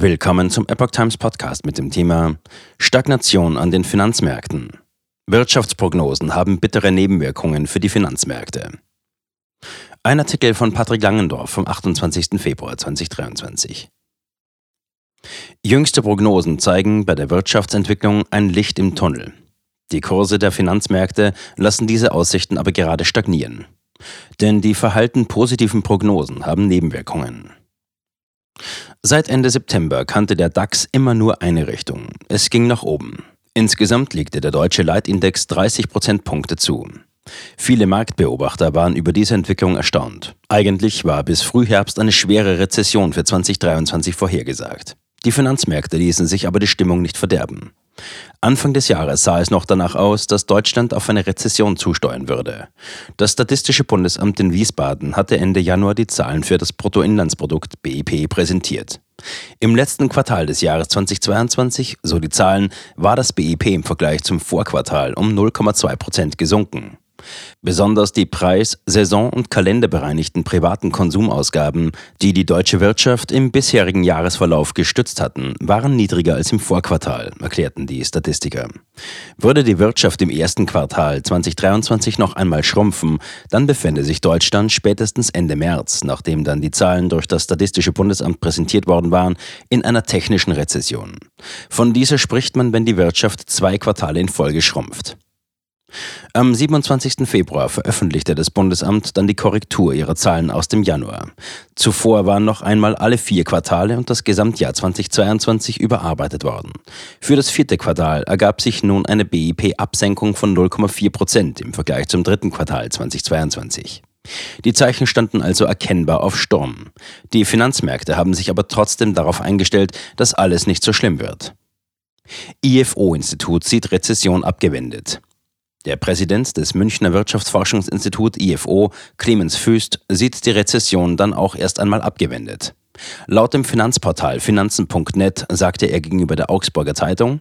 Willkommen zum Epoch Times Podcast mit dem Thema Stagnation an den Finanzmärkten. Wirtschaftsprognosen haben bittere Nebenwirkungen für die Finanzmärkte. Ein Artikel von Patrick Langendorf vom 28. Februar 2023. Jüngste Prognosen zeigen bei der Wirtschaftsentwicklung ein Licht im Tunnel. Die Kurse der Finanzmärkte lassen diese Aussichten aber gerade stagnieren. Denn die verhalten positiven Prognosen haben Nebenwirkungen. Seit Ende September kannte der DAX immer nur eine Richtung. Es ging nach oben. Insgesamt legte der deutsche Leitindex 30 Prozentpunkte zu. Viele Marktbeobachter waren über diese Entwicklung erstaunt. Eigentlich war bis Frühherbst eine schwere Rezession für 2023 vorhergesagt. Die Finanzmärkte ließen sich aber die Stimmung nicht verderben. Anfang des Jahres sah es noch danach aus, dass Deutschland auf eine Rezession zusteuern würde. Das Statistische Bundesamt in Wiesbaden hatte Ende Januar die Zahlen für das Bruttoinlandsprodukt BIP präsentiert. Im letzten Quartal des Jahres 2022, so die Zahlen, war das BIP im Vergleich zum Vorquartal um 0,2 Prozent gesunken. Besonders die preis-, saison- und kalenderbereinigten privaten Konsumausgaben, die die deutsche Wirtschaft im bisherigen Jahresverlauf gestützt hatten, waren niedriger als im Vorquartal, erklärten die Statistiker. Würde die Wirtschaft im ersten Quartal 2023 noch einmal schrumpfen, dann befände sich Deutschland spätestens Ende März, nachdem dann die Zahlen durch das Statistische Bundesamt präsentiert worden waren, in einer technischen Rezession. Von dieser spricht man, wenn die Wirtschaft zwei Quartale in Folge schrumpft. Am 27. Februar veröffentlichte das Bundesamt dann die Korrektur ihrer Zahlen aus dem Januar. Zuvor waren noch einmal alle vier Quartale und das Gesamtjahr 2022 überarbeitet worden. Für das vierte Quartal ergab sich nun eine BIP-Absenkung von 0,4 Prozent im Vergleich zum dritten Quartal 2022. Die Zeichen standen also erkennbar auf Sturm. Die Finanzmärkte haben sich aber trotzdem darauf eingestellt, dass alles nicht so schlimm wird. IFO-Institut sieht Rezession abgewendet. Der Präsident des Münchner Wirtschaftsforschungsinstitut IFO, Clemens Füst, sieht die Rezession dann auch erst einmal abgewendet. Laut dem Finanzportal Finanzen.net sagte er gegenüber der Augsburger Zeitung,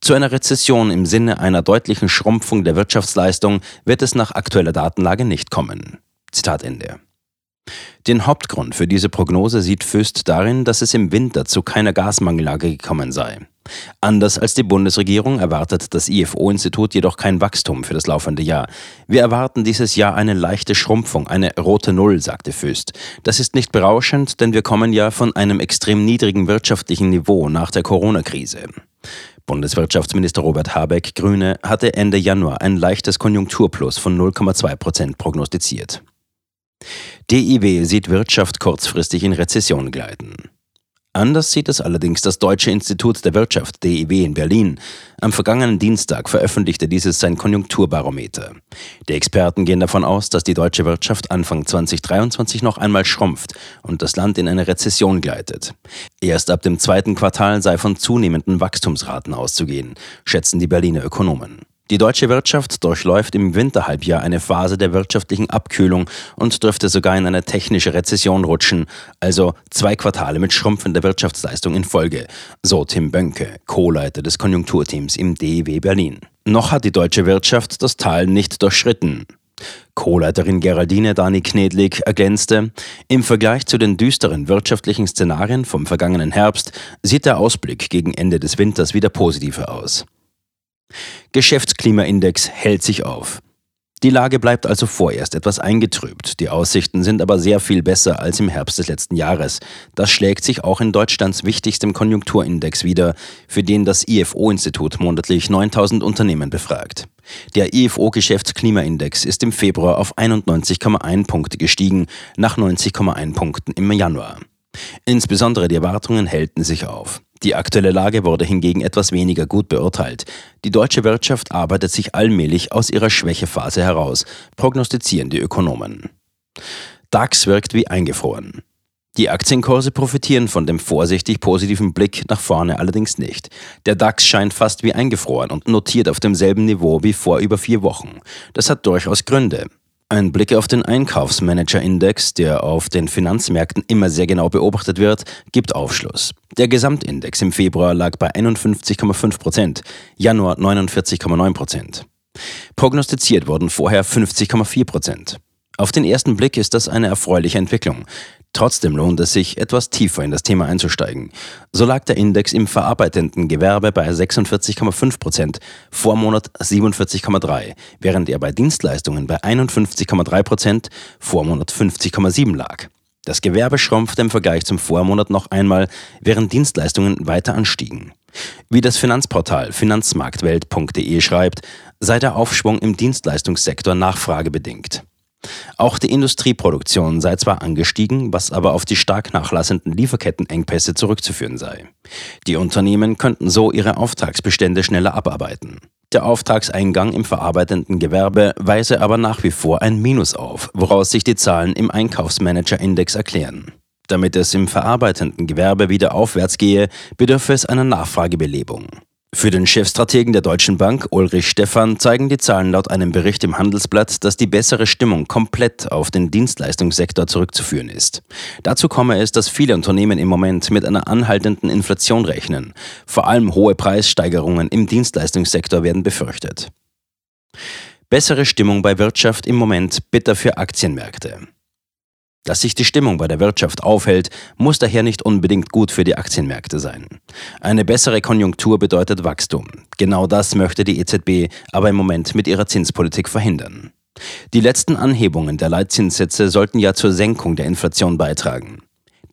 zu einer Rezession im Sinne einer deutlichen Schrumpfung der Wirtschaftsleistung wird es nach aktueller Datenlage nicht kommen. Zitat Ende. Den Hauptgrund für diese Prognose sieht Füst darin, dass es im Winter zu keiner Gasmangellage gekommen sei. Anders als die Bundesregierung erwartet das IFO-Institut jedoch kein Wachstum für das laufende Jahr. Wir erwarten dieses Jahr eine leichte Schrumpfung, eine rote Null, sagte Füst. Das ist nicht berauschend, denn wir kommen ja von einem extrem niedrigen wirtschaftlichen Niveau nach der Corona-Krise. Bundeswirtschaftsminister Robert Habeck, Grüne, hatte Ende Januar ein leichtes Konjunkturplus von 0,2 Prozent prognostiziert. DIW sieht Wirtschaft kurzfristig in Rezession gleiten. Anders sieht es allerdings das Deutsche Institut der Wirtschaft DIW in Berlin. Am vergangenen Dienstag veröffentlichte dieses sein Konjunkturbarometer. Die Experten gehen davon aus, dass die deutsche Wirtschaft Anfang 2023 noch einmal schrumpft und das Land in eine Rezession gleitet. Erst ab dem zweiten Quartal sei von zunehmenden Wachstumsraten auszugehen, schätzen die Berliner Ökonomen. Die deutsche Wirtschaft durchläuft im Winterhalbjahr eine Phase der wirtschaftlichen Abkühlung und dürfte sogar in eine technische Rezession rutschen, also zwei Quartale mit schrumpfender Wirtschaftsleistung in Folge, so Tim Bönke, Co-Leiter des Konjunkturteams im DEW Berlin. Noch hat die deutsche Wirtschaft das Tal nicht durchschritten. Co-Leiterin Geraldine Dani Knedlik ergänzte, im Vergleich zu den düsteren wirtschaftlichen Szenarien vom vergangenen Herbst sieht der Ausblick gegen Ende des Winters wieder positiver aus. Geschäftsklimaindex hält sich auf. Die Lage bleibt also vorerst etwas eingetrübt. Die Aussichten sind aber sehr viel besser als im Herbst des letzten Jahres. Das schlägt sich auch in Deutschlands wichtigstem Konjunkturindex wieder, für den das IFO-Institut monatlich 9000 Unternehmen befragt. Der IFO-Geschäftsklimaindex ist im Februar auf 91,1 Punkte gestiegen, nach 90,1 Punkten im Januar. Insbesondere die Erwartungen hellten sich auf. Die aktuelle Lage wurde hingegen etwas weniger gut beurteilt. Die deutsche Wirtschaft arbeitet sich allmählich aus ihrer Schwächephase heraus, prognostizieren die Ökonomen. DAX wirkt wie eingefroren. Die Aktienkurse profitieren von dem vorsichtig positiven Blick nach vorne allerdings nicht. Der DAX scheint fast wie eingefroren und notiert auf demselben Niveau wie vor über vier Wochen. Das hat durchaus Gründe. Ein Blick auf den Einkaufsmanager-Index, der auf den Finanzmärkten immer sehr genau beobachtet wird, gibt Aufschluss. Der Gesamtindex im Februar lag bei 51,5 Prozent, Januar 49,9 Prozent. Prognostiziert wurden vorher 50,4 Prozent. Auf den ersten Blick ist das eine erfreuliche Entwicklung. Trotzdem lohnt es sich, etwas tiefer in das Thema einzusteigen. So lag der Index im verarbeitenden Gewerbe bei 46,5 Prozent, Vormonat 47,3, während er bei Dienstleistungen bei 51,3 Prozent, Vormonat 50,7 lag. Das Gewerbe schrumpfte im Vergleich zum Vormonat noch einmal, während Dienstleistungen weiter anstiegen. Wie das Finanzportal finanzmarktwelt.de schreibt, sei der Aufschwung im Dienstleistungssektor nachfragebedingt. Auch die Industrieproduktion sei zwar angestiegen, was aber auf die stark nachlassenden Lieferkettenengpässe zurückzuführen sei. Die Unternehmen könnten so ihre Auftragsbestände schneller abarbeiten. Der Auftragseingang im verarbeitenden Gewerbe weise aber nach wie vor ein Minus auf, woraus sich die Zahlen im Einkaufsmanager-Index erklären. Damit es im verarbeitenden Gewerbe wieder aufwärts gehe, bedürfe es einer Nachfragebelebung. Für den Chefstrategen der Deutschen Bank, Ulrich Stephan, zeigen die Zahlen laut einem Bericht im Handelsblatt, dass die bessere Stimmung komplett auf den Dienstleistungssektor zurückzuführen ist. Dazu komme es, dass viele Unternehmen im Moment mit einer anhaltenden Inflation rechnen. Vor allem hohe Preissteigerungen im Dienstleistungssektor werden befürchtet. Bessere Stimmung bei Wirtschaft im Moment bitter für Aktienmärkte. Dass sich die Stimmung bei der Wirtschaft aufhält, muss daher nicht unbedingt gut für die Aktienmärkte sein. Eine bessere Konjunktur bedeutet Wachstum. Genau das möchte die EZB aber im Moment mit ihrer Zinspolitik verhindern. Die letzten Anhebungen der Leitzinssätze sollten ja zur Senkung der Inflation beitragen.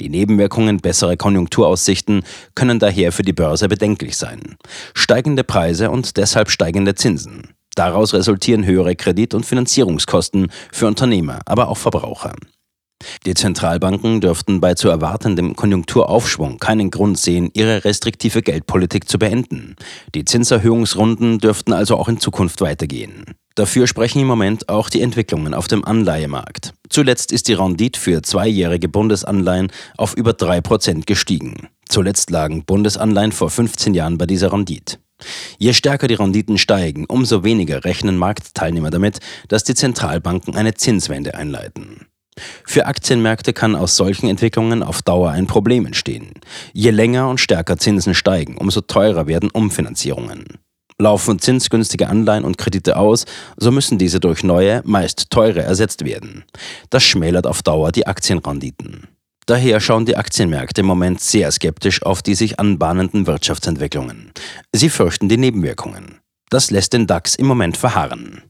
Die Nebenwirkungen besserer Konjunkturaussichten können daher für die Börse bedenklich sein. Steigende Preise und deshalb steigende Zinsen. Daraus resultieren höhere Kredit- und Finanzierungskosten für Unternehmer, aber auch Verbraucher. Die Zentralbanken dürften bei zu erwartendem Konjunkturaufschwung keinen Grund sehen, ihre restriktive Geldpolitik zu beenden. Die Zinserhöhungsrunden dürften also auch in Zukunft weitergehen. Dafür sprechen im Moment auch die Entwicklungen auf dem Anleihemarkt. Zuletzt ist die Rendite für zweijährige Bundesanleihen auf über 3% gestiegen. Zuletzt lagen Bundesanleihen vor 15 Jahren bei dieser Rendite. Je stärker die Renditen steigen, umso weniger rechnen Marktteilnehmer damit, dass die Zentralbanken eine Zinswende einleiten. Für Aktienmärkte kann aus solchen Entwicklungen auf Dauer ein Problem entstehen. Je länger und stärker Zinsen steigen, umso teurer werden Umfinanzierungen. Laufen zinsgünstige Anleihen und Kredite aus, so müssen diese durch neue, meist teure ersetzt werden. Das schmälert auf Dauer die Aktienrenditen. Daher schauen die Aktienmärkte im Moment sehr skeptisch auf die sich anbahnenden Wirtschaftsentwicklungen. Sie fürchten die Nebenwirkungen. Das lässt den DAX im Moment verharren.